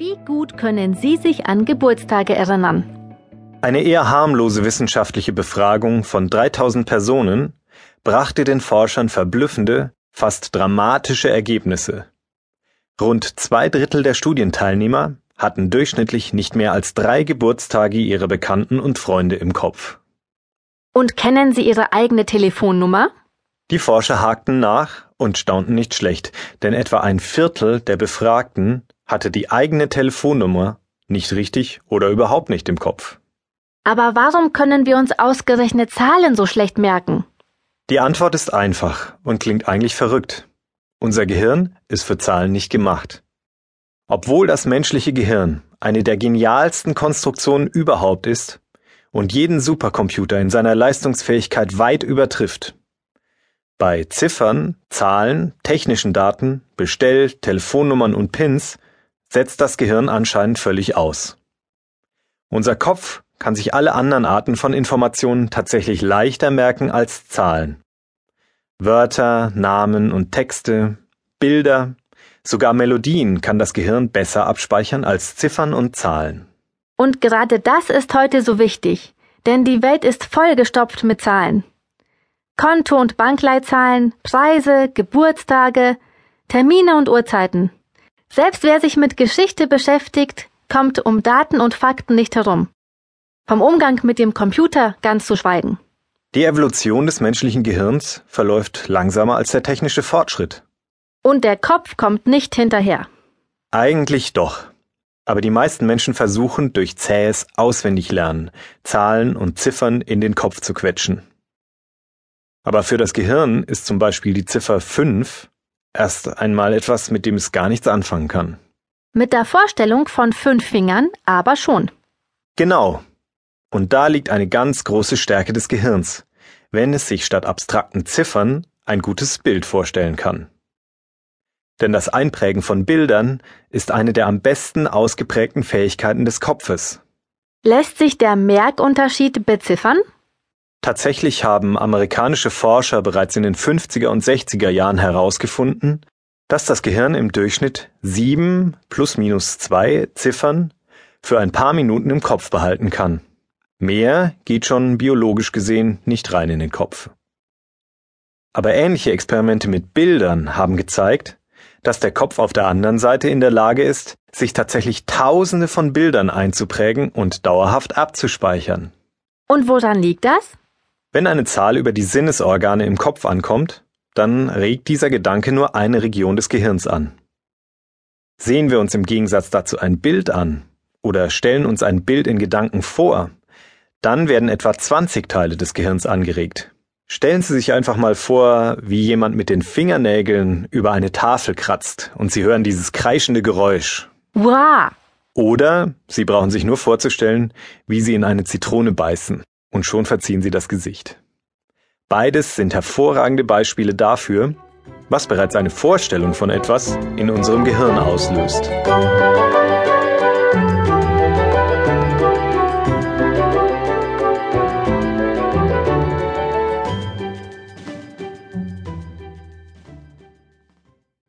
Wie gut können Sie sich an Geburtstage erinnern? Eine eher harmlose wissenschaftliche Befragung von 3000 Personen brachte den Forschern verblüffende, fast dramatische Ergebnisse. Rund zwei Drittel der Studienteilnehmer hatten durchschnittlich nicht mehr als drei Geburtstage ihrer Bekannten und Freunde im Kopf. Und kennen Sie Ihre eigene Telefonnummer? Die Forscher hakten nach und staunten nicht schlecht, denn etwa ein Viertel der Befragten hatte die eigene Telefonnummer nicht richtig oder überhaupt nicht im Kopf. Aber warum können wir uns ausgerechnet Zahlen so schlecht merken? Die Antwort ist einfach und klingt eigentlich verrückt. Unser Gehirn ist für Zahlen nicht gemacht. Obwohl das menschliche Gehirn eine der genialsten Konstruktionen überhaupt ist und jeden Supercomputer in seiner Leistungsfähigkeit weit übertrifft, bei Ziffern, Zahlen, technischen Daten, Bestell-, Telefonnummern und Pins setzt das Gehirn anscheinend völlig aus. Unser Kopf kann sich alle anderen Arten von Informationen tatsächlich leichter merken als Zahlen. Wörter, Namen und Texte, Bilder, sogar Melodien kann das Gehirn besser abspeichern als Ziffern und Zahlen. Und gerade das ist heute so wichtig, denn die Welt ist vollgestopft mit Zahlen. Konto- und Bankleitzahlen, Preise, Geburtstage, Termine und Uhrzeiten. Selbst wer sich mit Geschichte beschäftigt, kommt um Daten und Fakten nicht herum. Vom Umgang mit dem Computer ganz zu schweigen. Die Evolution des menschlichen Gehirns verläuft langsamer als der technische Fortschritt. Und der Kopf kommt nicht hinterher. Eigentlich doch. Aber die meisten Menschen versuchen durch zähes Auswendiglernen Zahlen und Ziffern in den Kopf zu quetschen. Aber für das Gehirn ist zum Beispiel die Ziffer 5 erst einmal etwas, mit dem es gar nichts anfangen kann. Mit der Vorstellung von fünf Fingern aber schon. Genau. Und da liegt eine ganz große Stärke des Gehirns, wenn es sich statt abstrakten Ziffern ein gutes Bild vorstellen kann. Denn das Einprägen von Bildern ist eine der am besten ausgeprägten Fähigkeiten des Kopfes. Lässt sich der Merkunterschied beziffern? Tatsächlich haben amerikanische Forscher bereits in den 50er und 60er Jahren herausgefunden, dass das Gehirn im Durchschnitt sieben plus minus zwei Ziffern für ein paar Minuten im Kopf behalten kann. Mehr geht schon biologisch gesehen nicht rein in den Kopf. Aber ähnliche Experimente mit Bildern haben gezeigt, dass der Kopf auf der anderen Seite in der Lage ist, sich tatsächlich Tausende von Bildern einzuprägen und dauerhaft abzuspeichern. Und woran liegt das? Wenn eine Zahl über die Sinnesorgane im Kopf ankommt, dann regt dieser Gedanke nur eine Region des Gehirns an. Sehen wir uns im Gegensatz dazu ein Bild an oder stellen uns ein Bild in Gedanken vor, dann werden etwa 20 Teile des Gehirns angeregt. Stellen Sie sich einfach mal vor, wie jemand mit den Fingernägeln über eine Tafel kratzt und Sie hören dieses kreischende Geräusch. Wow! Oder Sie brauchen sich nur vorzustellen, wie Sie in eine Zitrone beißen und schon verziehen sie das Gesicht. Beides sind hervorragende Beispiele dafür, was bereits eine Vorstellung von etwas in unserem Gehirn auslöst.